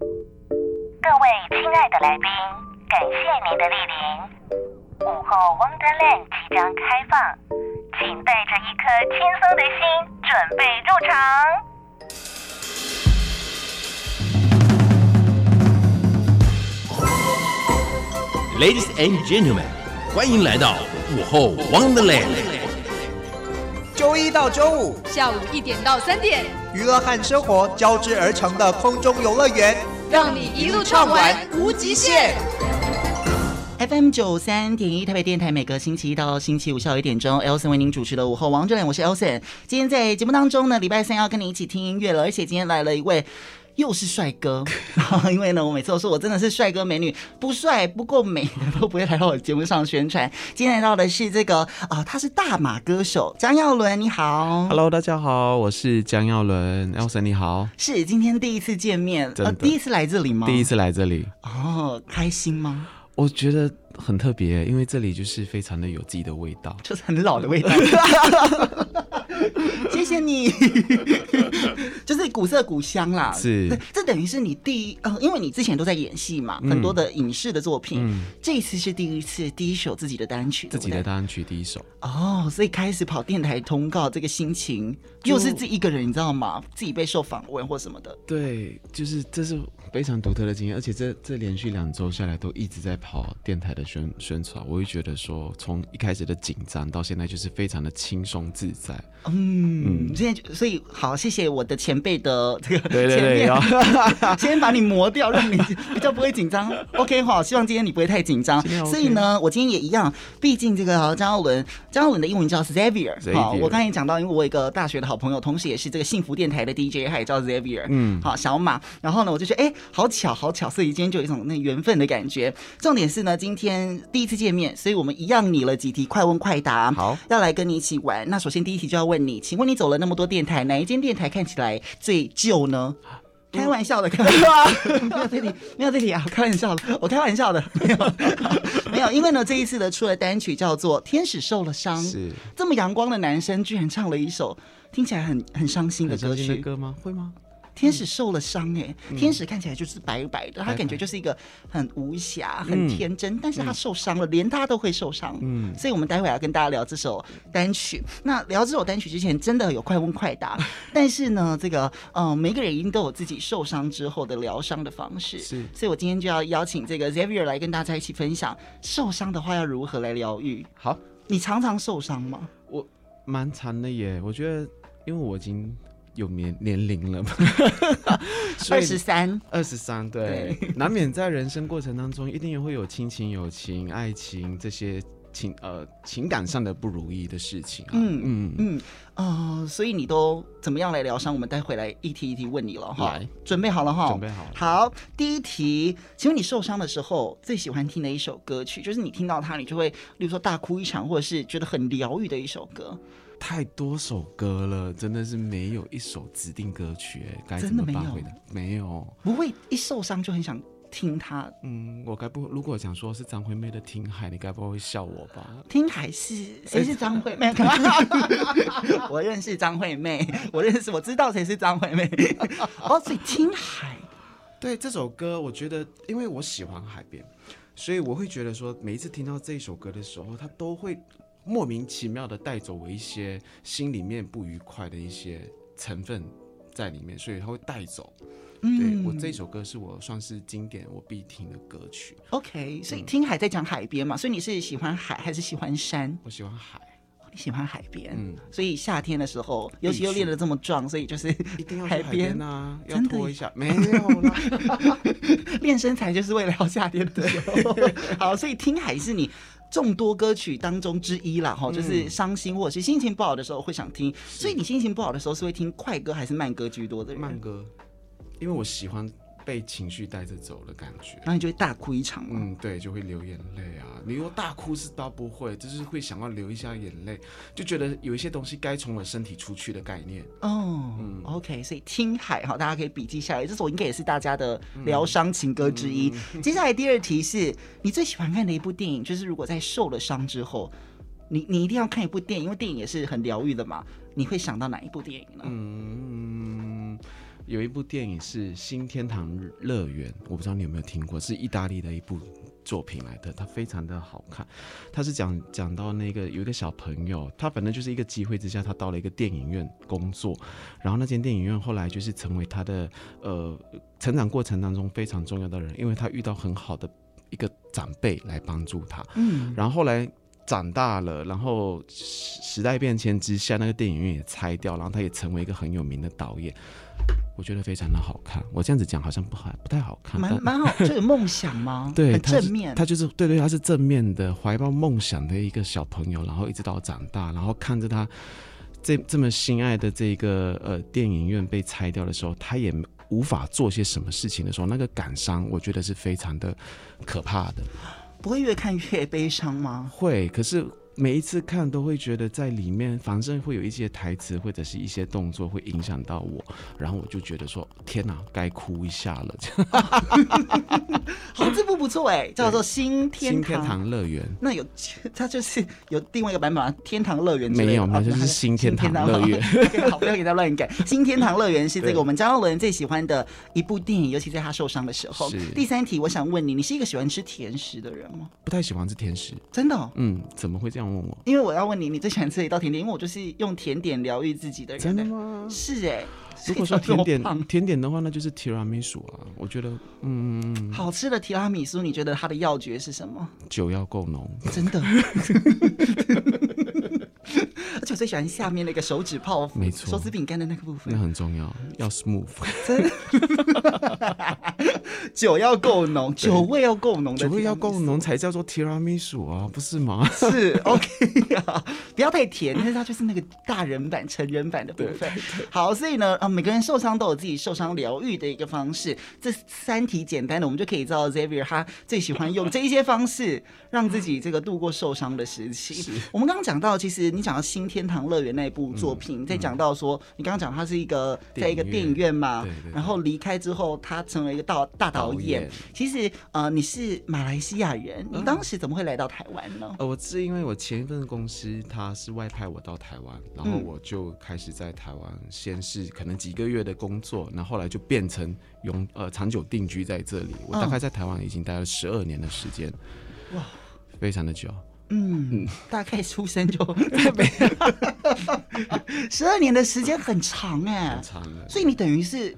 各位亲爱的来宾，感谢您的莅临。午后 Wonderland 即将开放，请带着一颗轻松的心准备入场。Ladies and gentlemen，欢迎来到午后 Wonderland。周一到周五下午一点到三点，娱乐和生活交织而成的空中游乐园，让你一路畅玩无极限。FM 九三点一台北电台，每个星期一到星期五下午一点钟，Elson 为您主持的午后 Wonderland，我是 Elson。今天在节目当中呢，礼拜三要跟你一起听音乐了，而且今天来了一位。又是帅哥，因为呢，我每次都说我真的是帅哥美女，不帅不够美的都不会来到我节目上宣传。今天来到的是这个啊、呃，他是大马歌手江耀伦，你好，Hello，大家好，我是江耀伦，Elson 你好，是今天第一次见面，呃，第一次来这里吗？第一次来这里，哦，开心吗？我觉得很特别，因为这里就是非常的有自己的味道，就是很老的味道。谢谢你，就是古色古香啦。是，这等于是你第一，呃，因为你之前都在演戏嘛，嗯、很多的影视的作品。嗯，这一次是第一次第一首自己的单曲，自己的单曲第一首。哦，所以开始跑电台通告，这个心情又是自己一个人，你知道吗？自己被受访问或什么的。对，就是这是非常独特的经验，而且这这连续两周下来都一直在跑电台的宣宣传，我会觉得说，从一开始的紧张到现在就是非常的轻松自在。嗯，嗯，现在所以好，谢谢我的前辈的这个对对对，先把你磨掉，让你比较不会紧张。OK，好，希望今天你不会太紧张。OK、所以呢，我今天也一样，毕竟这个张耀伦，张耀伦的英文叫 Xavier。好，我刚才也讲到，因为我有一个大学的好朋友，同时也是这个幸福电台的 DJ，他也叫 Xavier。嗯，好，小马。然后呢，我就觉得，哎，好巧，好巧，所以今天就有一种那缘分的感觉。重点是呢，今天第一次见面，所以我们一样拟了几题快问快答，好，要来跟你一起玩。那首先第一题就要问你，请问你走了那么多电台，哪一间电台看起来最旧呢？开玩笑的，开玩笑，没有这里，没有这里啊，开玩笑的，我开玩笑的，没有，没有，因为呢，这一次的出的单曲叫做《天使受了伤》，是这么阳光的男生，居然唱了一首听起来很很伤心的歌曲，歌吗？会吗？天使受了伤哎、欸，嗯、天使看起来就是白白的，他感觉就是一个很无瑕、很天真，嗯、但是他受伤了，嗯、连他都会受伤。嗯，所以我们待会要跟大家聊这首单曲。那聊这首单曲之前，真的有快问快答。但是呢，这个嗯，每个人一定都有自己受伤之后的疗伤的方式。是，所以我今天就要邀请这个 Xavier 来跟大家一起分享，受伤的话要如何来疗愈。好，你常常受伤吗？我蛮常的耶，我觉得，因为我已经。有年年龄了嘛？二十三，二十三，对，对 难免在人生过程当中，一定也会有亲情、友情、爱情这些情呃情感上的不如意的事情啊。嗯嗯嗯，呃，所以你都怎么样来疗伤？我们待会来一题一题问你了哈。来准备好了哈？准备好了。好，第一题，请问你受伤的时候最喜欢听的一首歌曲，就是你听到它，你就会，例如说大哭一场，或者是觉得很疗愈的一首歌。太多首歌了，真的是没有一首指定歌曲哎，该怎么发挥的？没有，没有，不会一受伤就很想听他。嗯，我该不如果想说是张惠妹的《听海》，你该不会会笑我吧？听海是谁是张惠妹？我认识张惠妹，我认识，我知道谁是张惠妹。哦，所以听海，对这首歌，我觉得因为我喜欢海边，所以我会觉得说，每一次听到这首歌的时候，它都会。莫名其妙的带走我一些心里面不愉快的一些成分在里面，所以他会带走。嗯、对，我这首歌是我算是经典我必听的歌曲。OK，所以听海在讲海边嘛，所以你是喜欢海还是喜欢山？我喜欢海。你喜欢海边，嗯，所以夏天的时候，尤其又练得这么壮，所以就是一定要海边啊，要脱一下，没有啦，练身材就是为了要夏天的时候。好，所以听海是你众多歌曲当中之一啦，哈，就是伤心或者是心情不好的时候会想听。所以你心情不好的时候是会听快歌还是慢歌居多的人？慢歌，因为我喜欢。被情绪带着走的感觉，然后你就会大哭一场。嗯，对，就会流眼泪啊。你说大哭是倒不会，就是会想要流一下眼泪，就觉得有一些东西该从我身体出去的概念。哦，嗯，OK，所以听海哈，大家可以笔记下来。这首应该也是大家的疗伤情歌之一。嗯、接下来第二题是你最喜欢看的一部电影，就是如果在受了伤之后，你你一定要看一部电影，因为电影也是很疗愈的嘛。你会想到哪一部电影呢？嗯。有一部电影是《新天堂乐园》，我不知道你有没有听过，是意大利的一部作品来的，它非常的好看。它是讲讲到那个有一个小朋友，他反正就是一个机会之下，他到了一个电影院工作，然后那间电影院后来就是成为他的呃成长过程当中非常重要的人，因为他遇到很好的一个长辈来帮助他。嗯，然后后来。长大了，然后时代变迁之下，那个电影院也拆掉，然后他也成为一个很有名的导演。我觉得非常的好看。我这样子讲好像不好，不太好看。蛮蛮好，就有梦想吗？对，很正面。他就是对对，他是正面的，怀抱梦想的一个小朋友，然后一直到长大，然后看着他这这么心爱的这个呃电影院被拆掉的时候，他也无法做些什么事情的时候，那个感伤，我觉得是非常的可怕的。不会越看越悲伤吗？会，可是。每一次看都会觉得在里面，反正会有一些台词或者是一些动作会影响到我，然后我就觉得说：天哪，该哭一下了。好，这部不错哎，叫做新天新天堂乐园。那有它就是有另外一个版本啊？天堂乐园没有吗？就是新天堂乐园。好，不要给他乱改。新天堂乐园是这个我们张耀伦最喜欢的一部电影，尤其在他受伤的时候。第三题，我想问你，你是一个喜欢吃甜食的人吗？不太喜欢吃甜食，真的？嗯，怎么会这样？问我，因为我要问你，你最喜欢吃的一道甜点？因为我就是用甜点疗愈自己的人。真的吗？是哎、欸。如果说甜点 甜点的话，那就是提拉米苏啊。我觉得，嗯，好吃的提拉米苏，你觉得它的要诀是什么？酒要够浓，真的。而且我最喜欢下面那个手指泡芙，没错，手指饼干的那个部分，那很重要，要 smooth。真的，酒要够浓，酒味要够浓的，酒味要够浓才叫做提拉米苏啊，不是吗？是 OK 啊，不要太甜，但是它就是那个大人版、成人版的部分。好，所以呢，啊，每个人受伤都有自己受伤疗愈的一个方式。这三题简单的，我们就可以知道 Xavier 他最喜欢用这一些方式，让自己这个度过受伤的时期。我们刚刚讲到，其实你讲到新天堂乐园那一部作品，再讲到说，你刚刚讲他是一个在一个电影院嘛，然后离开之后，他成为一个大大导演。其实呃，你是马来西亚人，你当时怎么会来到台湾呢？呃，我是因为我前一份公司他是外派我到台湾，然后我就开始在台湾先是可能几个月的工作，然后后来就变成永呃长久定居在这里。我大概在台湾已经待了十二年的时间，哇，非常的久。嗯，大概出生就 十二年的时间很长哎，很长的。所以你等于是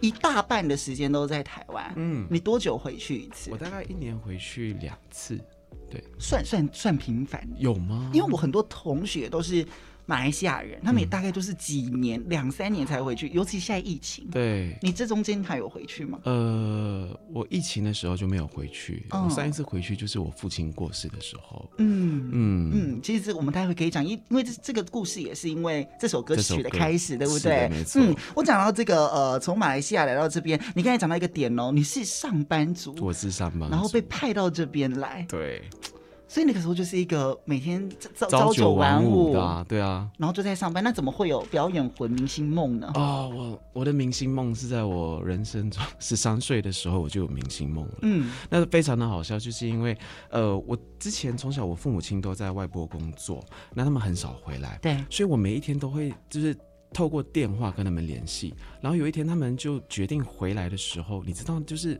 一大半的时间都在台湾。嗯，你多久回去一次？我大概一年回去两次，对，算算算频繁。有吗？因为我很多同学都是。马来西亚人，他们也大概都是几年、两、嗯、三年才回去，尤其现在疫情。对，你这中间还有回去吗？呃，我疫情的时候就没有回去。哦、我上一次回去就是我父亲过世的时候。嗯嗯嗯，其实我们待会可以讲，因因为这这个故事也是因为这首歌曲的开始，对不对？嗯，我讲到这个呃，从马来西亚来到这边，你刚才讲到一个点哦，你是上班族，我是上班族，然后被派到这边来。对。所以那个时候就是一个每天朝朝九晚五的、啊，对啊，然后就在上班，那怎么会有表演魂明星梦呢？哦，我我的明星梦是在我人生中 十三岁的时候我就有明星梦了。嗯，那非常的好笑，就是因为呃，我之前从小我父母亲都在外国工作，那他们很少回来，对，所以我每一天都会就是透过电话跟他们联系，然后有一天他们就决定回来的时候，你知道就是。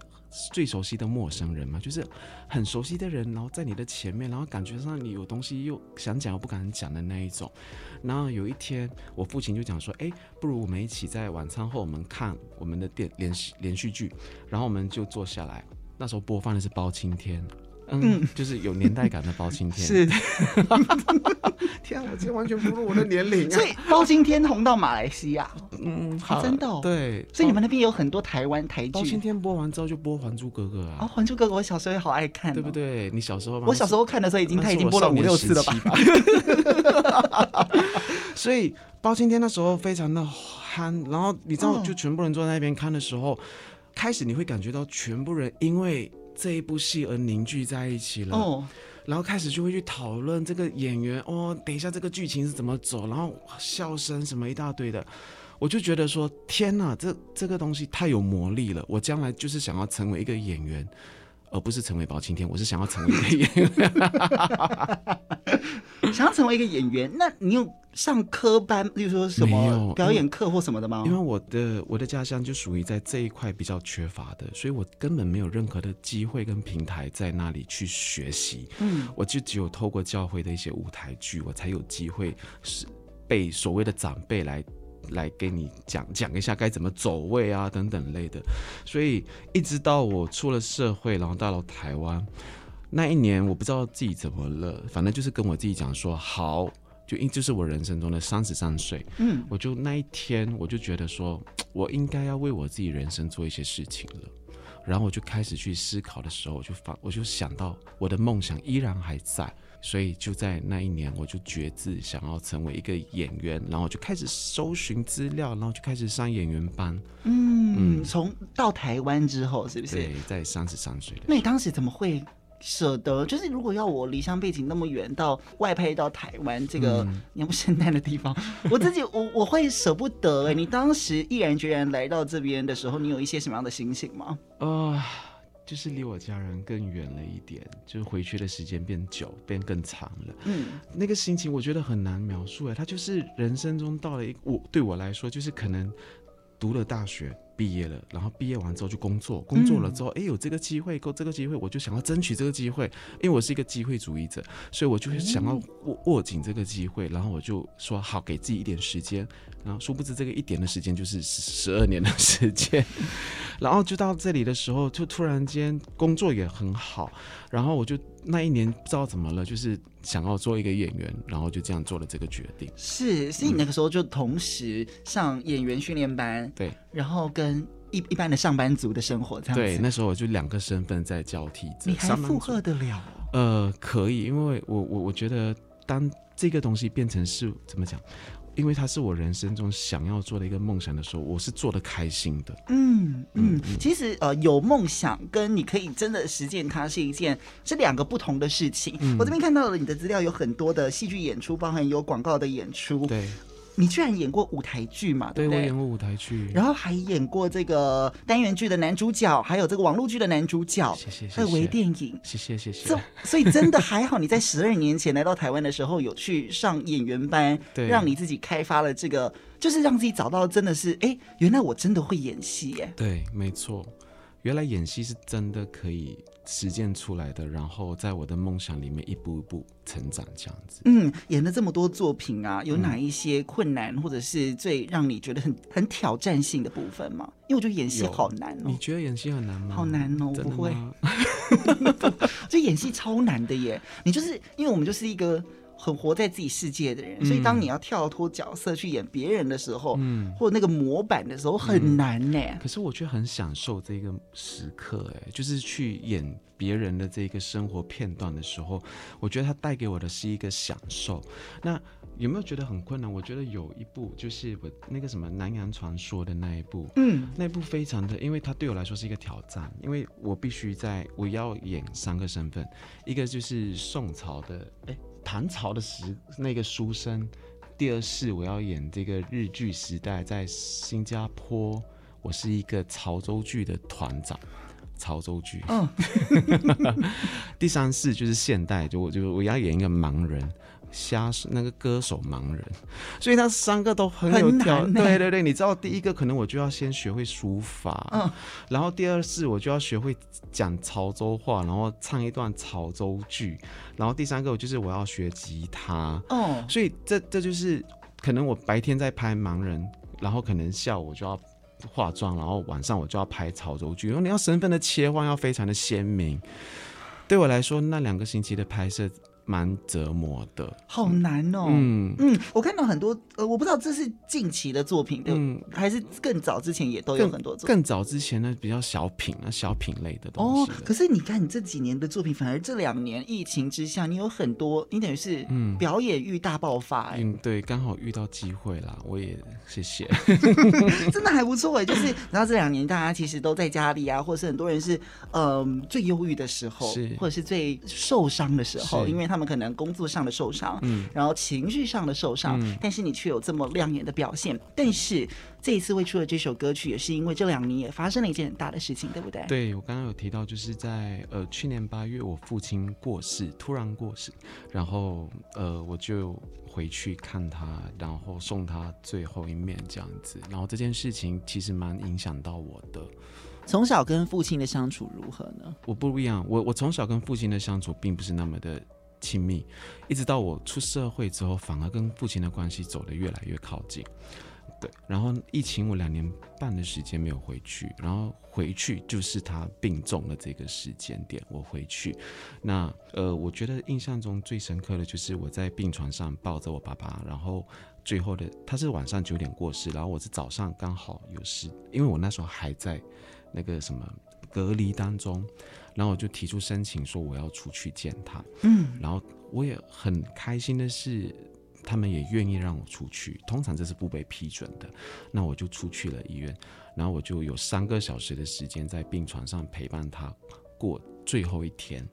最熟悉的陌生人嘛，就是很熟悉的人，然后在你的前面，然后感觉上你有东西又想讲又不敢讲的那一种。然后有一天，我父亲就讲说：“哎，不如我们一起在晚餐后，我们看我们的电连续连续剧。”然后我们就坐下来，那时候播放的是包青天。嗯，就是有年代感的包青天。是，天啊，我这完全不入我的年龄啊！所以包青天红到马来西亚，嗯，好，真的。对，所以你们那边有很多台湾台剧。包青天播完之后就播《还珠格格》啊。啊，《还珠格格》我小时候也好爱看，对不对？你小时候吗？我小时候看的时候已经他已经播了五六次了吧？所以包青天那时候非常的憨，然后你知道，就全部人坐在那边看的时候，开始你会感觉到全部人因为。这一部戏而凝聚在一起了，oh. 然后开始就会去讨论这个演员哦，等一下这个剧情是怎么走，然后笑声什么一大堆的，我就觉得说天哪，这这个东西太有魔力了，我将来就是想要成为一个演员，而不是成为包青天，我是想要成为一个演员，想要成为一个演员，那你有上科班，例如说什么表演课或什么的吗？因为我的我的家乡就属于在这一块比较缺乏的，所以我根本没有任何的机会跟平台在那里去学习。嗯，我就只有透过教会的一些舞台剧，我才有机会是被所谓的长辈来来给你讲讲一下该怎么走位啊等等类的。所以一直到我出了社会，然后到了台湾那一年，我不知道自己怎么了，反正就是跟我自己讲说好。就因就是我人生中的三十三岁，嗯，我就那一天我就觉得说，我应该要为我自己人生做一些事情了，然后我就开始去思考的时候，我就发我就想到我的梦想依然还在，所以就在那一年我就决志想要成为一个演员，然后我就开始搜寻资料，然后就开始上演员班，嗯，从、嗯、到台湾之后是不是？对，在三十三岁。那你当时怎么会？舍得就是，如果要我离乡背景那么远，到外派到台湾这个鸟不生蛋的地方，嗯、我自己我我会舍不得哎。你当时毅然决然来到这边的时候，你有一些什么样的心情吗？啊、呃，就是离我家人更远了一点，就是回去的时间变久，变更长了。嗯，那个心情我觉得很难描述哎，他就是人生中到了一我对我来说，就是可能读了大学。毕业了，然后毕业完之后就工作，工作了之后，哎、嗯，有这个机会，够这个机会，我就想要争取这个机会，因为我是一个机会主义者，所以我就会想要握握紧这个机会，然后我就说好，给自己一点时间，然后殊不知这个一点的时间就是十二年的时间，然后就到这里的时候，就突然间工作也很好，然后我就那一年不知道怎么了，就是想要做一个演员，然后就这样做了这个决定。是，所以你那个时候就同时上演员训练班，嗯、对，然后跟。一一般的上班族的生活，这样子。对，那时候我就两个身份在交替着。你还负荷得了？呃，可以，因为我我我觉得，当这个东西变成是怎么讲？因为它是我人生中想要做的一个梦想的时候，我是做的开心的。嗯嗯，嗯，其实呃，有梦想跟你可以真的实践它是一件是两个不同的事情。嗯，我这边看到了你的资料，有很多的戏剧演出，包含有广告的演出。对。你居然演过舞台剧嘛？对不对？对，我演过舞台剧，然后还演过这个单元剧的男主角，还有这个网络剧的男主角，谢谢，谢谢，还有微电影，谢谢谢谢。所所以真的还好，你在十二年前来到台湾的时候有去上演员班，对，让你自己开发了这个，就是让自己找到真的是，哎，原来我真的会演戏耶。对，没错，原来演戏是真的可以。实践出来的，然后在我的梦想里面一步一步成长，这样子。嗯，演了这么多作品啊，有哪一些困难，或者是最让你觉得很很挑战性的部分吗？因为我觉得演戏好难哦。你觉得演戏很难吗？好难哦，我不会。就演戏超难的耶！你就是因为我们就是一个。很活在自己世界的人，所以当你要跳脱角色去演别人的时候，嗯，或者那个模板的时候，很难呢、嗯。可是我却很享受这个时刻，哎，就是去演别人的这个生活片段的时候，我觉得它带给我的是一个享受。那有没有觉得很困难？我觉得有一部就是我那个什么《南洋传说》的那一部，嗯，那一部非常的，因为它对我来说是一个挑战，因为我必须在我要演三个身份，一个就是宋朝的，哎。唐朝的时那个书生，第二世我要演这个日剧时代在新加坡，我是一个潮州剧的团长，潮州剧。嗯，第三世就是现代，就我就我要演一个盲人。瞎是那个歌手盲人，所以他三个都很有挑战。对对对，你知道第一个可能我就要先学会书法，嗯，然后第二是我就要学会讲潮州话，然后唱一段潮州剧，然后第三个就是我要学吉他。哦，所以这这就是可能我白天在拍盲人，然后可能下午我就要化妆，然后晚上我就要拍潮州剧，因为你要身份的切换要非常的鲜明。对我来说，那两个星期的拍摄。蛮折磨的，好难哦。嗯嗯，我看到很多，呃，我不知道这是近期的作品，嗯，还是更早之前也都有很多作品。更早之前呢，比较小品啊，小品类的东西。哦，可是你看你这几年的作品，反而这两年疫情之下，你有很多，你等于是嗯，表演欲大爆发。嗯，对，刚好遇到机会啦，我也谢谢。真的还不错哎，就是然后这两年大家其实都在家里啊，或者是很多人是嗯最忧郁的时候，是或者是最受伤的时候，因为他。们可能工作上的受伤，嗯，然后情绪上的受伤，嗯，但是你却有这么亮眼的表现。但是这一次会出的这首歌曲，也是因为这两年也发生了一件很大的事情，对不对？对，我刚刚有提到，就是在呃去年八月，我父亲过世，突然过世，然后呃我就回去看他，然后送他最后一面这样子。然后这件事情其实蛮影响到我的。从小跟父亲的相处如何呢？我不一样，我我从小跟父亲的相处并不是那么的亲密，一直到我出社会之后，反而跟父亲的关系走得越来越靠近。对，然后疫情我两年半的时间没有回去，然后回去就是他病重的这个时间点，我回去。那呃，我觉得印象中最深刻的就是我在病床上抱着我爸爸，然后。最后的他是晚上九点过世，然后我是早上刚好有事，因为我那时候还在那个什么隔离当中，然后我就提出申请说我要出去见他，嗯，然后我也很开心的是，他们也愿意让我出去，通常这是不被批准的，那我就出去了医院，然后我就有三个小时的时间在病床上陪伴他过最后一天，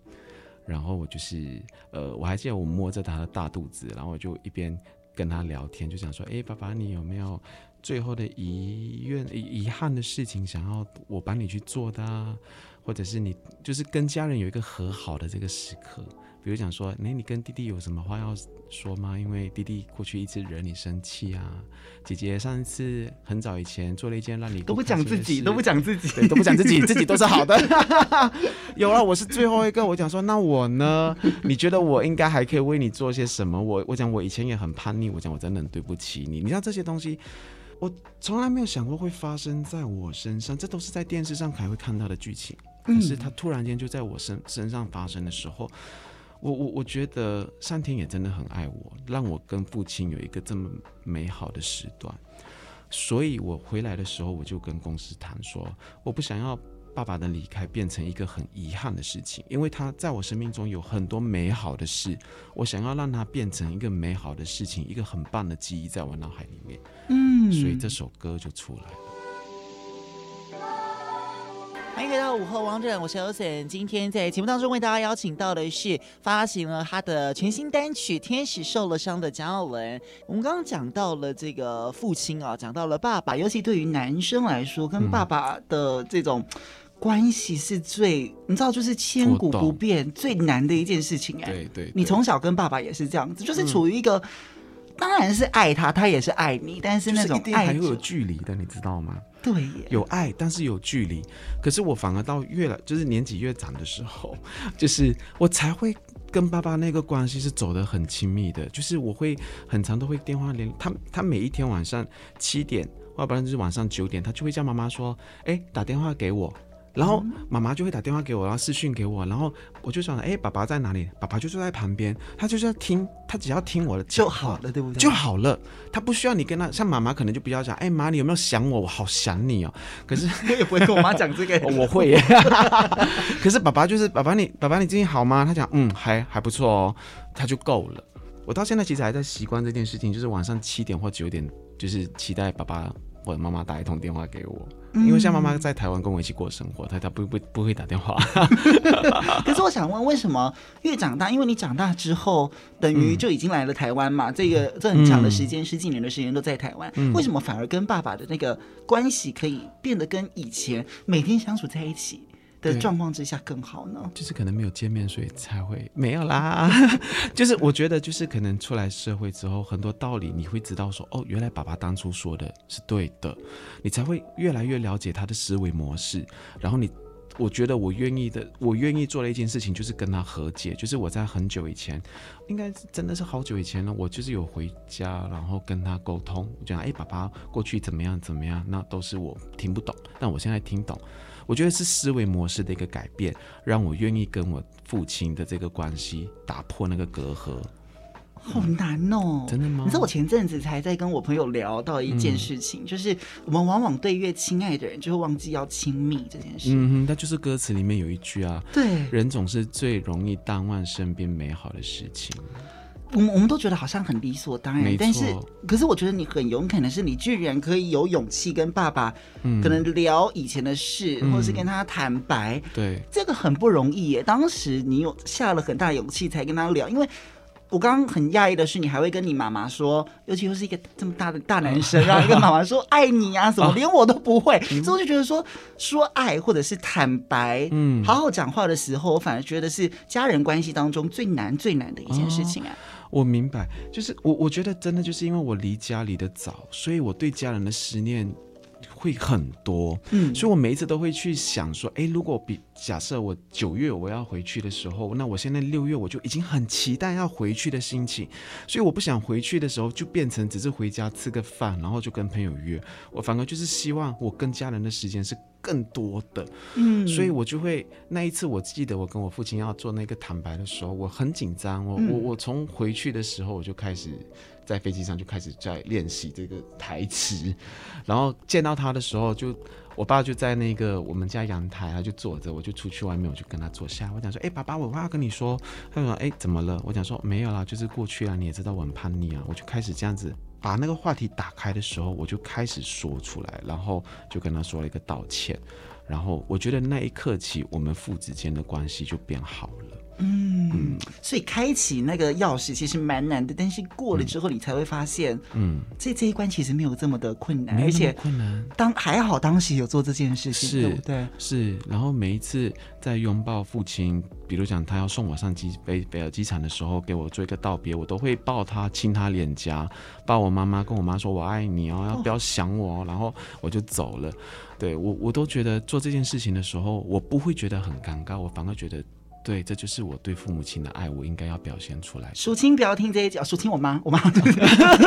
然后我就是呃，我还记得我摸着他的大肚子，然后我就一边。跟他聊天，就想说：“哎，爸爸，你有没有最后的遗愿、遗憾的事情想要我帮你去做的啊？或者是你就是跟家人有一个和好的这个时刻？比如讲说，哎，你跟弟弟有什么话要说吗？因为弟弟过去一直惹你生气啊。姐姐上一次很早以前做了一件让你不都不讲自己，都不讲自己，对，都不讲自己，自己都是好的。有啊，我是最后一个。我讲说，那我呢？你觉得我应该还可以为你做些什么？我我讲我以前也很叛逆，我讲我真的很对不起你。你像这些东西，我从来没有想过会发生在我身上，这都是在电视上才会看到的剧情。可是他突然间就在我身身上发生的时候。我我我觉得上天也真的很爱我，让我跟父亲有一个这么美好的时段，所以我回来的时候，我就跟公司谈说，我不想要爸爸的离开变成一个很遗憾的事情，因为他在我生命中有很多美好的事，我想要让他变成一个美好的事情，一个很棒的记忆在我脑海里面，嗯，所以这首歌就出来了。欢迎回到午后王者，我是 Ocean。今天在节目当中为大家邀请到的是发行了他的全新单曲《天使受了伤》的蒋耀文。我们刚刚讲到了这个父亲啊，讲到了爸爸，尤其对于男生来说，跟爸爸的这种关系是最，嗯、你知道，就是千古不变最难的一件事情哎。对，对对，你从小跟爸爸也是这样子，就是处于一个。当然是爱他，他也是爱你，但是那种爱还会有距离的，你知道吗？对，有爱，但是有距离。可是我反而到越来就是年纪越长的时候，就是我才会跟爸爸那个关系是走得很亲密的。就是我会很长都会电话联他，他每一天晚上七点，或要不然就是晚上九点，他就会叫妈妈说：“哎，打电话给我。”然后妈妈就会打电话给我，然后私讯给我，然后我就想，哎，爸爸在哪里？爸爸就坐在旁边，他就是要听，他只要听我的就好了，对不对？就好了，他不需要你跟他。像妈妈可能就比较讲，哎，妈，你有没有想我？我好想你哦。可是我 也不会跟我妈讲这个，我会耶。可是爸爸就是爸爸你，你爸爸你最近好吗？他讲，嗯，还还不错哦，他就够了。我到现在其实还在习惯这件事情，就是晚上七点或九点，就是期待爸爸或者妈妈打一通电话给我。因为像妈妈在台湾跟我一起过生活，她她不不不会打电话。可是我想问，为什么越长大？因为你长大之后，等于就已经来了台湾嘛？嗯、这个这很长的时间，嗯、十几年的时间都在台湾，嗯、为什么反而跟爸爸的那个关系可以变得跟以前每天相处在一起的状况之下更好呢？就是可能没有见面，所以才会没有啦。就是我觉得，就是可能出来社会之后，很多道理你会知道说，哦，原来爸爸当初说的是对的，你才会越来越了解他的思维模式。然后你，我觉得我愿意的，我愿意做的一件事情就是跟他和解。就是我在很久以前，应该是真的是好久以前了，我就是有回家，然后跟他沟通，讲，哎，爸爸过去怎么样怎么样，那都是我听不懂，但我现在听懂。我觉得是思维模式的一个改变，让我愿意跟我父亲的这个关系打破那个隔阂。好难哦，真的吗？你知道我前阵子才在跟我朋友聊到一件事情，嗯、就是我们往往对越亲爱的人，就会忘记要亲密这件事。嗯哼，那就是歌词里面有一句啊，对，人总是最容易淡忘身边美好的事情。我们我们都觉得好像很理所当然，但是可是我觉得你很勇敢的是，你居然可以有勇气跟爸爸可能聊以前的事，嗯、或是跟他坦白，对，这个很不容易耶。当时你有下了很大勇气才跟他聊，因为。我刚刚很讶异的是，你还会跟你妈妈说，尤其又是一个这么大的大男生，然后跟妈妈说爱你啊什么，连我都不会，所以我就觉得说说爱或者是坦白，嗯，好好讲话的时候，我反而觉得是家人关系当中最难最难的一件事情啊。我明白，就是我我觉得真的就是因为我离家离得早，所以我对家人的思念。会很多，嗯，所以我每一次都会去想说，哎，如果比假设我九月我要回去的时候，那我现在六月我就已经很期待要回去的心情，所以我不想回去的时候就变成只是回家吃个饭，然后就跟朋友约，我反而就是希望我跟家人的时间是更多的，嗯，所以我就会那一次我记得我跟我父亲要做那个坦白的时候，我很紧张，我我我从回去的时候我就开始。在飞机上就开始在练习这个台词，然后见到他的时候就，我爸就在那个我们家阳台啊，就坐着，我就出去外面，我就跟他坐下，我讲说，哎，爸爸，我要跟你说，他说，哎，怎么了？我讲说没有啦，就是过去啊，你也知道我很叛逆啊，我就开始这样子把那个话题打开的时候，我就开始说出来，然后就跟他说了一个道歉，然后我觉得那一刻起，我们父子间的关系就变好了。嗯，所以开启那个钥匙其实蛮难的，但是过了之后你才会发现，嗯，这这一关其实没有这么的困难，而且困难。当还好当时有做这件事情，对不对？是。然后每一次在拥抱父亲，比如讲他要送我上机飞北尔机场的时候，给我做一个道别，我都会抱他亲他脸颊，抱我妈妈，跟我妈说我爱你哦，要不要想我哦，然后我就走了。对我我都觉得做这件事情的时候，我不会觉得很尴尬，我反而觉得。对，这就是我对父母亲的爱，我应该要表现出来。淑清不要听这一集，淑清我妈，我妈，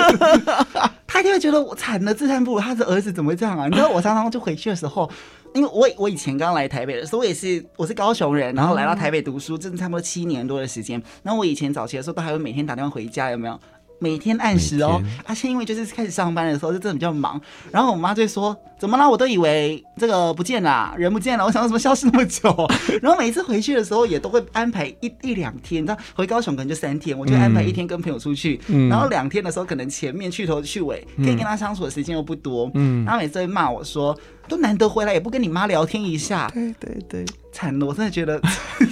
他一定会觉得我惨了，自叹不如，他的儿子怎么会这样啊？你知道我常常就回去的时候，因为我我以前刚来台北的时候，我也是我是高雄人，然后来到台北读书，真的差不多七年多的时间。然后我以前早期的时候，都还会每天打电话回家，有没有？每天按时哦，而且、啊、因为就是开始上班的时候就真的比较忙，然后我妈就说：“怎么啦？我都以为这个不见了，人不见了。我想到什么消失那么久？然后每一次回去的时候也都会安排一一两天，你知道回高雄可能就三天，我就安排一天跟朋友出去，嗯、然后两天的时候可能前面去头去尾，可以跟他相处的时间又不多，嗯，然后每次会骂我说。”都难得回来，也不跟你妈聊天一下。对对对，惨了！我真的觉得，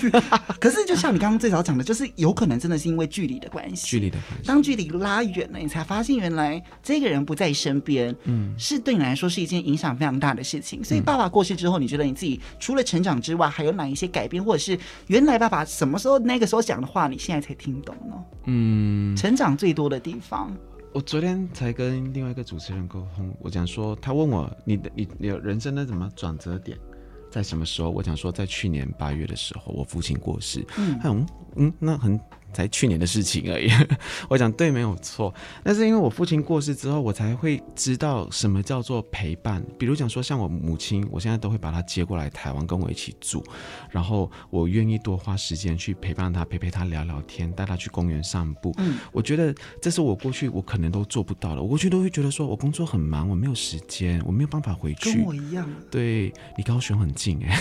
可是就像你刚刚最早讲的，就是有可能真的是因为距离的关系。距离的关系。当距离拉远了，你才发现原来这个人不在身边，嗯，是对你来说是一件影响非常大的事情。所以爸爸过世之后，你觉得你自己除了成长之外，还有哪一些改变，或者是原来爸爸什么时候那个时候讲的话，你现在才听懂呢？嗯，成长最多的地方。我昨天才跟另外一个主持人沟通，我讲说，他问我你的你你人生的什么转折点在什么时候？我想说在去年八月的时候，我父亲过世。嗯嗯嗯，那很。才去年的事情而已，我讲对没有错，但是因为我父亲过世之后，我才会知道什么叫做陪伴。比如讲说，像我母亲，我现在都会把她接过来台湾跟我一起住，然后我愿意多花时间去陪伴她，陪陪她聊聊天，带她去公园散步。嗯，我觉得这是我过去我可能都做不到的。我过去都会觉得说我工作很忙，我没有时间，我没有办法回去。跟我一样。对，离高雄很近哎。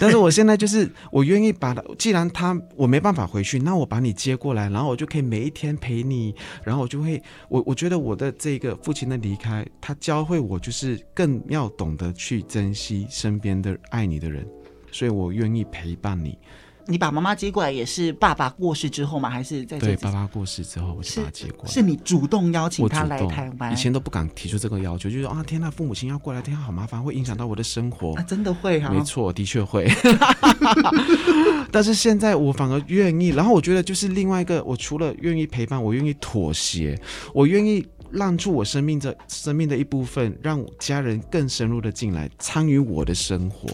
但是我现在就是我愿意把他。既然他我没办法回去，那我把你接过来，然后我就可以每一天陪你，然后我就会我我觉得我的这个父亲的离开，他教会我就是更要懂得去珍惜身边的爱你的人，所以我愿意陪伴你。你把妈妈接过来也是爸爸过世之后吗？还是在？对，爸爸过世之后我就把他接过来。是，是你主动邀请他来台湾？以前都不敢提出这个要求，就是啊，天呐，父母亲要过来，天啊，好麻烦，会影响到我的生活。啊，真的会哈？没错，的确会。但是现在我反而愿意，然后我觉得就是另外一个，我除了愿意陪伴，我愿意妥协，我愿意让出我生命这生命的一部分，让家人更深入的进来参与我的生活。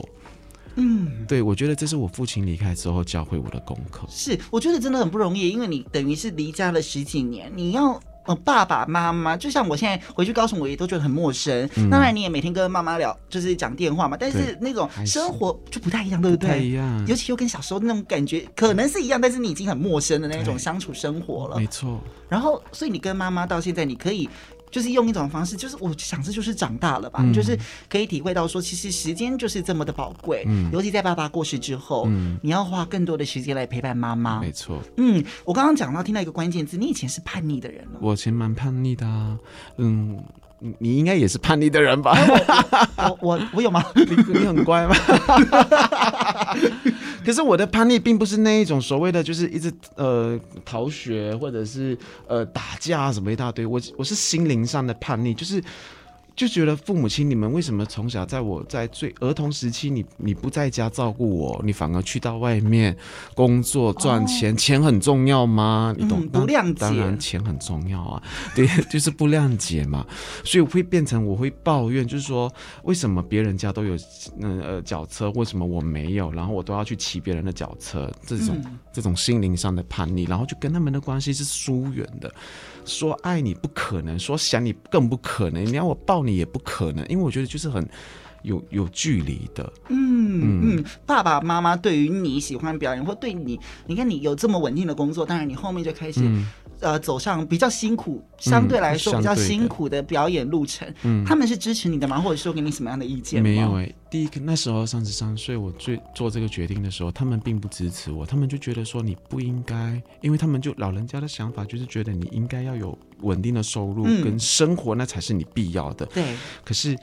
嗯，对，我觉得这是我父亲离开之后教会我的功课。是，我觉得真的很不容易，因为你等于是离家了十几年，你要呃爸爸妈妈，就像我现在回去告诉我也都觉得很陌生。嗯、当然，你也每天跟妈妈聊，就是讲电话嘛，但是那种生活就不太一样，对不对？不太一样，尤其又跟小时候那种感觉可能是一样，但是你已经很陌生的那种相处生活了。没错。然后，所以你跟妈妈到现在，你可以。就是用一种方式，就是我想这就是长大了吧，嗯、就是可以体会到说，其实时间就是这么的宝贵，嗯，尤其在爸爸过世之后，嗯，你要花更多的时间来陪伴妈妈，没错，嗯，我刚刚讲到听到一个关键字，你以前是叛逆的人了，我以前蛮叛逆的啊，嗯。你应该也是叛逆的人吧？我我我有吗？你你很乖吗？可是我的叛逆并不是那一种所谓的，就是一直呃逃学或者是呃打架什么一大堆。我我是心灵上的叛逆，就是。就觉得父母亲，你们为什么从小在我在最儿童时期你，你你不在家照顾我，你反而去到外面工作赚钱，哦？钱很重要吗？你懂？嗯、不谅解。当然钱很重要啊，对，就是不谅解嘛。所以我会变成我会抱怨，就是说为什么别人家都有嗯呃脚车，为什么我没有？然后我都要去骑别人的脚车，这种、嗯、这种心灵上的叛逆，然后就跟他们的关系是疏远的。说爱你不可能，说想你更不可能，你要我抱你也不可能，因为我觉得就是很有有距离的。嗯嗯，爸爸妈妈对于你喜欢表演，或对你，你看你有这么稳定的工作，当然你后面就开始。嗯呃，走上比较辛苦，相对来说比较辛苦的表演路程，嗯，他们是支持你的吗？或者说给你什么样的意见？没有哎、欸，第一个那时候三十三岁，我最做这个决定的时候，他们并不支持我，他们就觉得说你不应该，因为他们就老人家的想法就是觉得你应该要有稳定的收入跟生活，那才是你必要的。对，可是。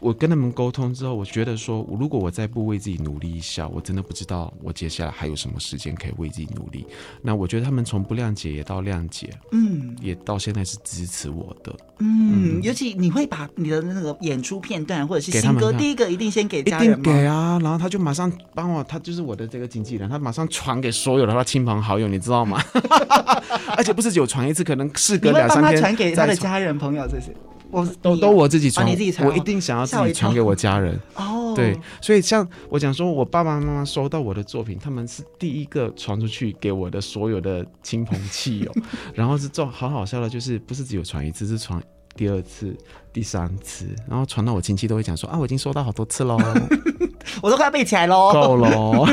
我跟他们沟通之后，我觉得说，如果我再不为自己努力一下，我真的不知道我接下来还有什么时间可以为自己努力。那我觉得他们从不谅解也到谅解，嗯，也到现在是支持我的，嗯，嗯，尤其你会把你的那个演出片段或者是新歌，第一个一定先给家人吗？一定给啊，然后他就马上帮我，他就是我的这个经纪人，他马上传给所有的他亲朋好友，你知道吗？而且不是只有传一次，可能事隔两三天，传给他的家人朋友，这是。我都都我自己传，啊，我一定想要自己传给我家人。哦，对，所以像我讲说，我爸爸妈妈收到我的作品，他们是第一个传出去给我的所有的亲朋戚友，然后是做好好笑的，就是不是只有传一次，是传第二次、第三次，然后传到我亲戚都会讲说啊，我已经收到好多次喽。我都快要背起来喽，够喽，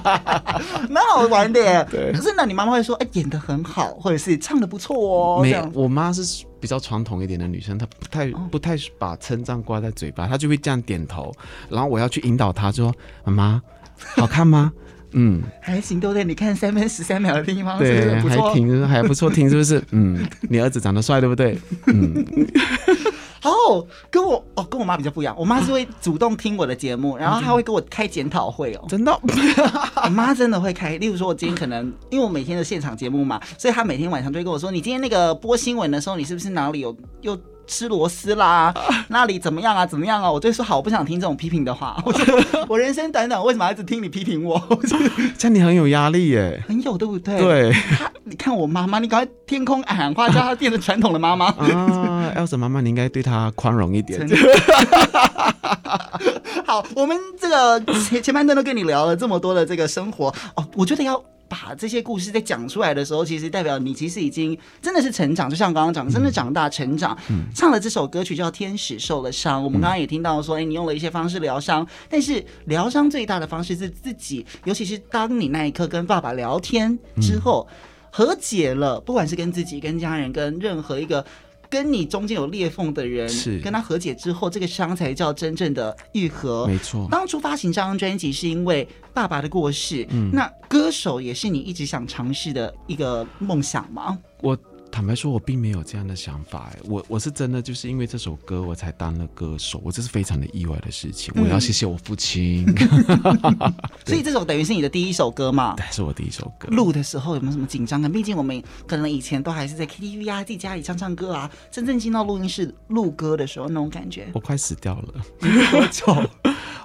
蛮好玩的。对，可是呢你妈妈会说，哎、欸，演的很好，或者是唱的不错哦。没有，我妈是比较传统一点的女生，她不太不太把称赞挂在嘴巴，她就会这样点头。然后我要去引导她说，妈妈，好看吗？嗯，还行，对不对？你看三分十三秒的地方，对，是不是还挺还不错，听是不是？嗯，你儿子长得帅，对不对？嗯。哦，跟我哦，跟我妈比较不一样。我妈是会主动听我的节目，然后她会给我开检讨会哦。真的，我妈真的会开。例如说，我今天可能因为我每天的现场节目嘛，所以她每天晚上都会跟我说：“你今天那个播新闻的时候，你是不是哪里有又？”吃螺丝啦，那里怎么样啊？怎么样啊？我就说好，我不想听这种批评的话。我说我人生短短，为什么要一直听你批评我？这样你很有压力耶，很有对不对？对。你看我妈妈，你赶快天空喊话，叫她变成传统的妈妈啊！Elsa 妈妈，你应该对她宽容一点。好，我们这个前前半段都跟你聊了这么多的这个生活哦，我觉得要。把这些故事在讲出来的时候，其实代表你其实已经真的是成长，就像刚刚讲，真的长大成长。嗯，唱了这首歌曲叫《天使受了伤》，我们刚刚也听到说，哎，你用了一些方式疗伤，但是疗伤最大的方式是自己，尤其是当你那一刻跟爸爸聊天之后和解了，不管是跟自己、跟家人、跟任何一个。跟你中间有裂缝的人，是跟他和解之后，这个伤才叫真正的愈合。没错，当初发行这张专辑是因为爸爸的过世，嗯，那歌手也是你一直想尝试的一个梦想吗？我。坦白说，我并没有这样的想法。哎，我我是真的就是因为这首歌，我才当了歌手。我这是非常的意外的事情。嗯、我要谢谢我父亲。所以这首等于是你的第一首歌嘛？对，是我第一首歌。录的时候有没有什么紧张感？毕竟我们可能以前都还是在 KTV 啊，自己家里唱唱歌啊。真正进到录音室录歌的时候，那种感觉，我快死掉了。多久？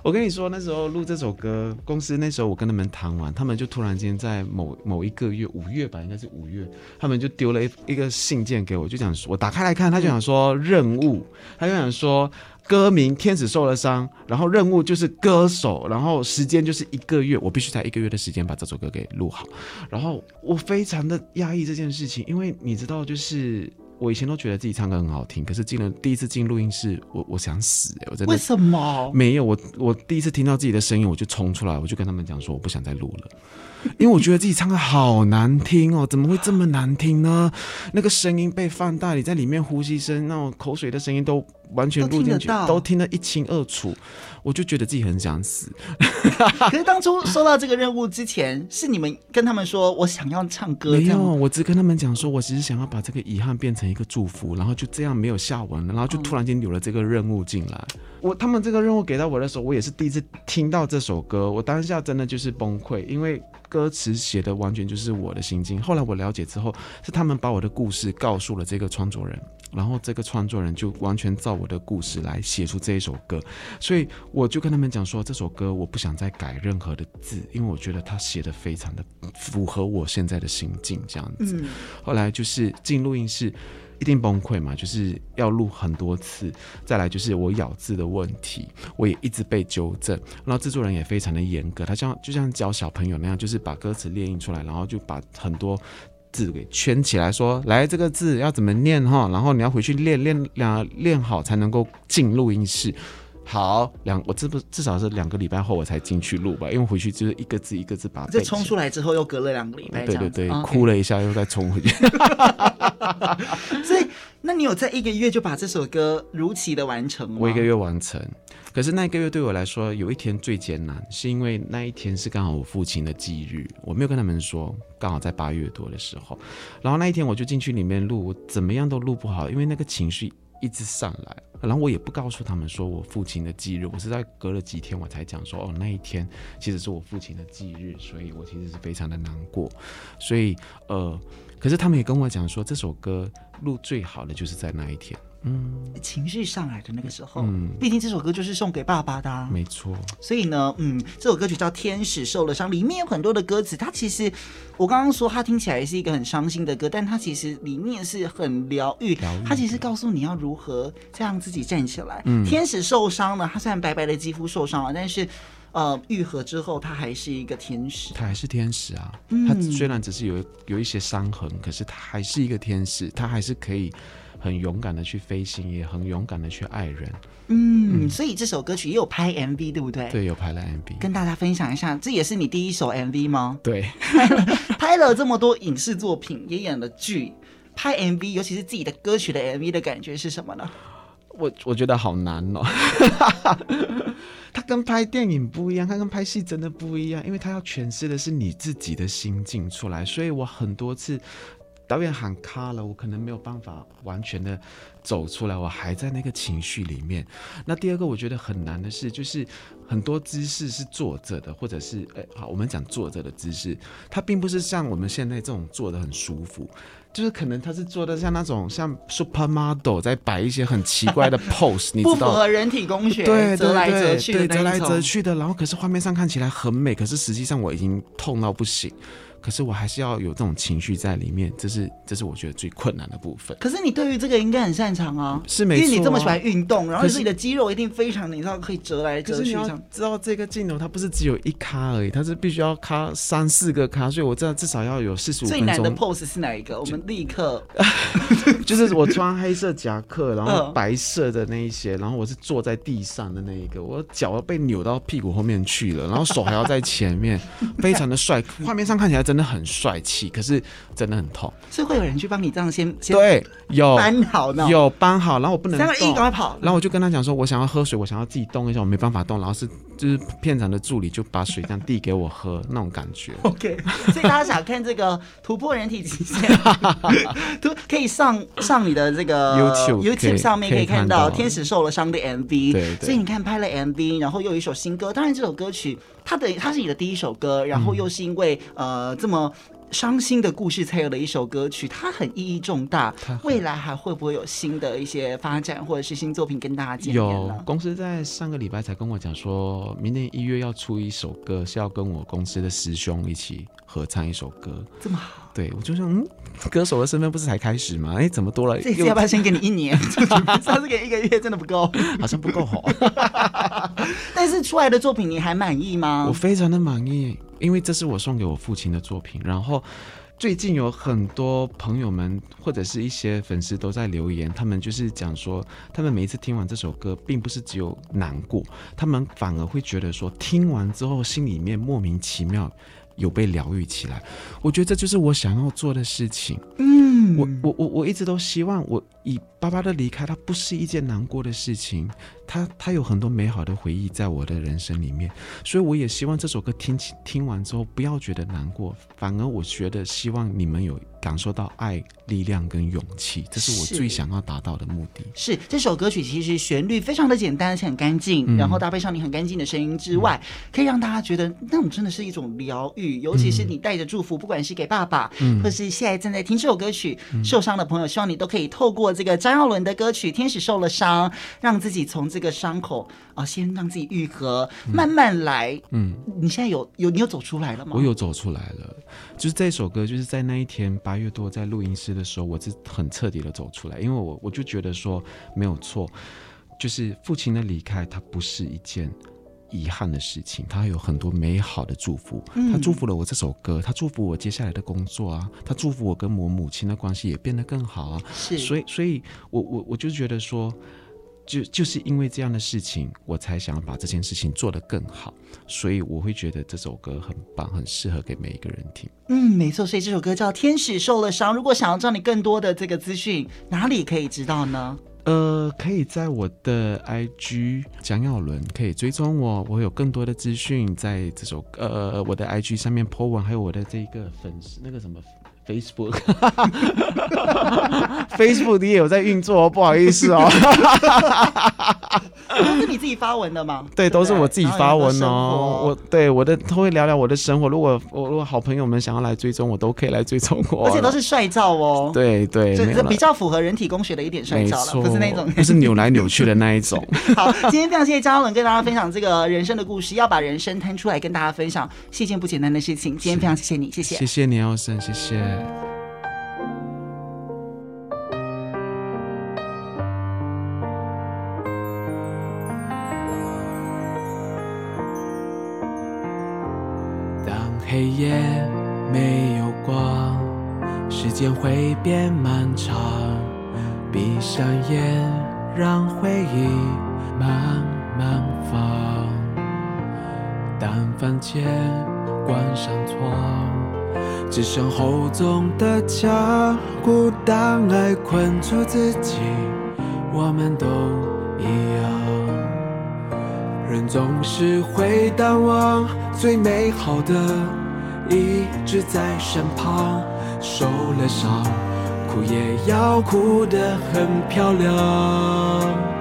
我跟你说，那时候录这首歌，公司那时候我跟他们谈完，他们就突然间在某某一个月，五月吧，应该是五月，他们就丢了一一个个信件给我，就讲，我打开来看，他就想说任务，他就想说歌名《天使受了伤》，然后任务就是歌手，然后时间就是一个月，我必须在一个月的时间把这首歌给录好，然后我非常的压抑这件事情，因为你知道，就是。我以前都觉得自己唱歌很好听，可是进了第一次进录音室，我我想死我真的为什么？没有我我第一次听到自己的声音，我就冲出来，我就跟他们讲说我不想再录了。因为我觉得自己唱歌好难听哦，怎么会这么难听呢？那个声音被放大，你在里面呼吸声、那种口水的声音都完全录进去，都听得一清二楚。我就觉得自己很想死。可是当初收到这个任务之前，是你们跟他们说我想要唱歌？没有，我只跟他们讲说，我只是想要把这个遗憾变成一个祝福，然后就这样没有下文了，然后就突然间有了这个任务进来。我他们这个任务给到我的时候，我也是第一次听到这首歌，我当下真的就是崩溃，因为。歌词写的完全就是我的心境。后来我了解之后，是他们把我的故事告诉了这个创作人，然后这个创作人就完全照我的故事来写出这一首歌。所以我就跟他们讲说，这首歌我不想再改任何的字，因为我觉得他写的非常的符合我现在的心境，这样子。后来就是进录音室。一定崩溃嘛，就是要录很多次，再来就是我咬字的问题，我也一直被纠正，然后制作人也非常的严格，他像就像教小朋友那样，就是把歌词列印出来，然后就把很多字给圈起来说，来这个字要怎么念哈，然后你要回去练练两练好才能够进录音室。好，两我至不至少是两个礼拜后我才进去录吧，因为回去就是一个字一个字把它。这冲出来之后又隔了两个礼拜。对对对，哭了一下又再冲回去。所以，那你有在一个月就把这首歌如期的完成吗？我一个月完成，可是那一个月对我来说有一天最艰难，是因为那一天是刚好我父亲的忌日，我没有跟他们说，刚好在八月多的时候，然后那一天我就进去里面录，我怎么样都录不好，因为那个情绪。一直上来，然后我也不告诉他们说我父亲的忌日，我是在隔了几天我才讲说哦，那一天其实是我父亲的忌日，所以我其实是非常的难过，所以呃，可是他们也跟我讲说这首歌录最好的就是在那一天。嗯，情绪上来的那个时候，嗯，毕竟这首歌就是送给爸爸的啊，没错。所以呢，嗯，这首歌曲叫《天使受了伤》，里面有很多的歌词，它其实我刚刚说它听起来是一个很伤心的歌，但它其实里面是很疗愈，它其实告诉你要如何再让自己站起来。嗯，天使受伤了，他虽然白白的肌肤受伤了，但是呃，愈合之后，他还是一个天使，他还是天使啊。嗯，他虽然只是有有一些伤痕，可是他还是一个天使，他还是可以。很勇敢的去飞行，也很勇敢的去爱人。嗯，嗯，所以这首歌曲也有拍 MV，对不对？对，有拍了 MV，跟大家分享一下。这也是你第一首 MV 吗？对，拍了这么多影视作品，也演了剧，拍 MV，尤其是自己的歌曲的 MV 的感觉是什么呢？我我觉得好难哦。他跟拍电影不一样，他跟拍戏真的不一样，因为他要诠释的是你自己的心境出来，所以我很多次。导演喊卡了，我可能没有办法完全的走出来，我还在那个情绪里面。那第二个我觉得很难的是，就是很多姿势是坐着的，或者是哎，好，我们讲坐着的姿势，它并不是像我们现在这种坐的很舒服，就是可能他是做的像那种像 supermodel 在摆一些很奇怪的 pose，你知道，不符合人体工学，对，折来折去的，对，折来折去的，然后可是画面上看起来很美，可是实际上我已经痛到不行。可是我还是要有这种情绪在里面，这是这是我觉得最困难的部分。可是你对于这个应该很擅长啊，是没错啊，因为你这么喜欢运动，然后你的肌肉一定非常，你知道可以折来折去。知道这个镜头它不是只有一卡而已，它是必须要卡三四个卡，所以我知道至少要有四十五分钟。最难的 pose 是哪一个？我们立刻 就是我穿黑色夹克，然后白色的那一些，然后我是坐在地上的那一个，我脚要被扭到屁股后面去了，然后手还要在前面，非常的帅，画面上看起来真的很帅气。可是真的很痛，所以会有人去帮你这样先，先对，有搬好呢，有搬好，然后我不能动，赶快跑，然后我就跟他讲说，我想要喝水，我想要自己动一下，我没办法动，然后是就是片场的助理就把水这样递给我喝，那种感觉。OK，所以大家想看这个突破人体极限，都 可以上上你的这个 YouTube YouTube 上面可以看到《天使受了伤》的 MV，对，所以你看拍了 MV，然后又有一首新歌，当然这首歌曲它的他是你的第一首歌，然后又是因为呃这么。伤心的故事才有了一首歌曲，它很意义重大。未来还会不会有新的一些发展，或者是新作品跟大家见面？有公司在上个礼拜才跟我讲，说明年一月要出一首歌，是要跟我公司的师兄一起合唱一首歌。这么好？对，我就想，嗯，歌手的身份不是才开始吗？哎，怎么多了？这次要不要先给你一年？上次给一个月真的不够，好像不够好。但是出来的作品你还满意吗？我非常的满意。因为这是我送给我父亲的作品，然后最近有很多朋友们或者是一些粉丝都在留言，他们就是讲说，他们每一次听完这首歌，并不是只有难过，他们反而会觉得说，听完之后心里面莫名其妙有被疗愈起来。我觉得这就是我想要做的事情。嗯，我我我我一直都希望我以爸爸的离开，他不是一件难过的事情。他他有很多美好的回忆在我的人生里面，所以我也希望这首歌听起听完之后不要觉得难过，反而我觉得希望你们有感受到爱、力量跟勇气，这是我最想要达到的目的。是，是这首歌曲其实旋律非常的简单，而且很干净，嗯、然后搭配上你很干净的声音之外，嗯、可以让大家觉得那种真的是一种疗愈，尤其是你带着祝福，不管是给爸爸，嗯、或是现在正在听这首歌曲、嗯、受伤的朋友，希望你都可以透过这个张耀伦的歌曲《天使受了伤》，让自己从这个。这个伤口啊，先让自己愈合，慢慢来。嗯，你现在有有你有走出来了吗？我有走出来了，就是这首歌，就是在那一天八月多在录音室的时候，我是很彻底的走出来，因为我我就觉得说没有错，就是父亲的离开，他不是一件遗憾的事情，他有很多美好的祝福。他祝福了我这首歌，他祝福我接下来的工作啊，他祝福我跟我母亲的关系也变得更好啊。是，所以所以我我我就觉得说。就就是因为这样的事情，我才想要把这件事情做得更好，所以我会觉得这首歌很棒，很适合给每一个人听。嗯，没错，所以这首歌叫《天使受了伤》。如果想要知道你更多的这个资讯，哪里可以知道呢？呃，可以在我的 IG 蒋耀伦可以追踪我，我有更多的资讯在这首呃我的 IG 上面 po 文，还有我的这个粉丝那个什么。Facebook，Facebook 你 也有在运作哦，不好意思哦。都是你自己发文的吗？对，都是我自己发文哦。我对我的都会聊聊我的生活。如果我如果好朋友们想要来追踪我，都可以来追踪我。而且都是帅照哦。对对，这比较符合人体工学的一点帅照了，不是那种不是扭来扭去的那一种。好，今天非常谢谢张耀伦跟大家分享这个人生的故事，要把人生摊出来跟大家分享，是一件不简单的事情。今天非常谢谢你，谢谢，谢谢你，奥森，谢谢。当黑夜没有光，时间会变漫长。闭上眼，让回忆慢慢放。当房间关上窗。只剩厚重的墙，孤单爱困住自己，我们都一样。人总是会淡忘最美好的，一直在身旁。受了伤，哭也要哭得很漂亮。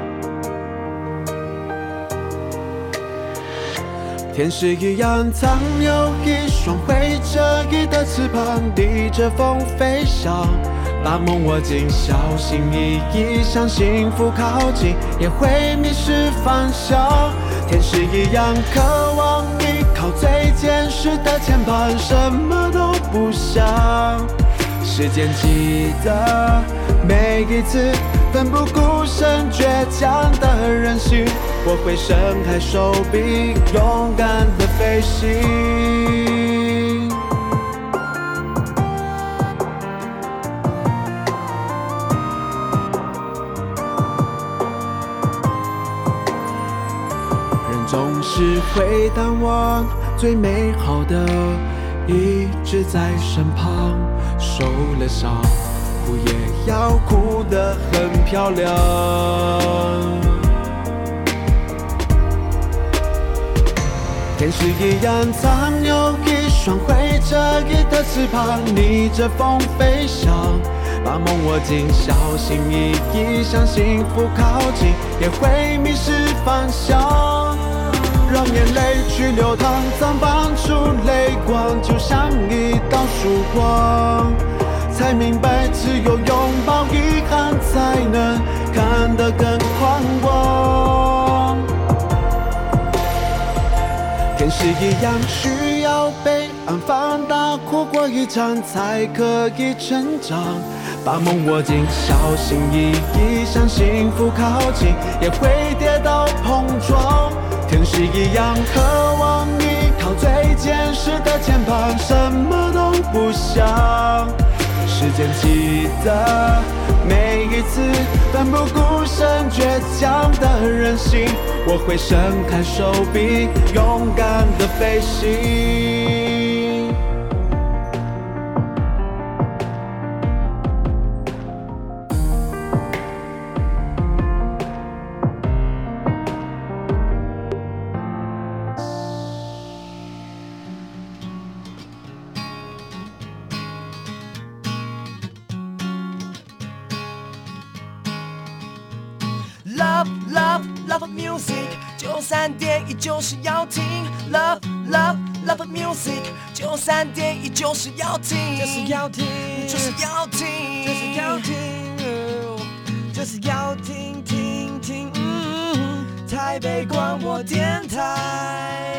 天使一样，藏有一双会折翼的翅膀，逆着风飞翔，把梦握紧，小心翼翼向幸福靠近，也会迷失方向。天使一样，渴望依靠最坚实的肩膀，什么都不想。时间记得每一次奋不顾身倔强的任性，我会伸开手臂，勇敢的飞行。人总是会淡忘最美好的，一直在身旁。受了伤，哭也要哭得很漂亮。天使一样，藏有一双会折翼的翅膀，逆着风飞翔，把梦握紧，小心翼翼向幸福靠近，也会迷失方向。让眼泪去流淌，绽放出泪光，就像一道曙光。才明白，只有拥抱遗憾，才能看得更宽广。天使一样，需要被安放大，哭过一场才可以成长。把梦握紧，小心翼翼向幸福靠近，也会跌倒碰撞。天使一样，渴望依靠最坚实的肩膀，什么都。不想。时间记得每一次奋不顾身倔强的任性，我会伸开手臂，勇敢的飞行。九三点一就是要听，就是要听，就是要听，就是要听，就是要听听听，嗯，台北广播电台。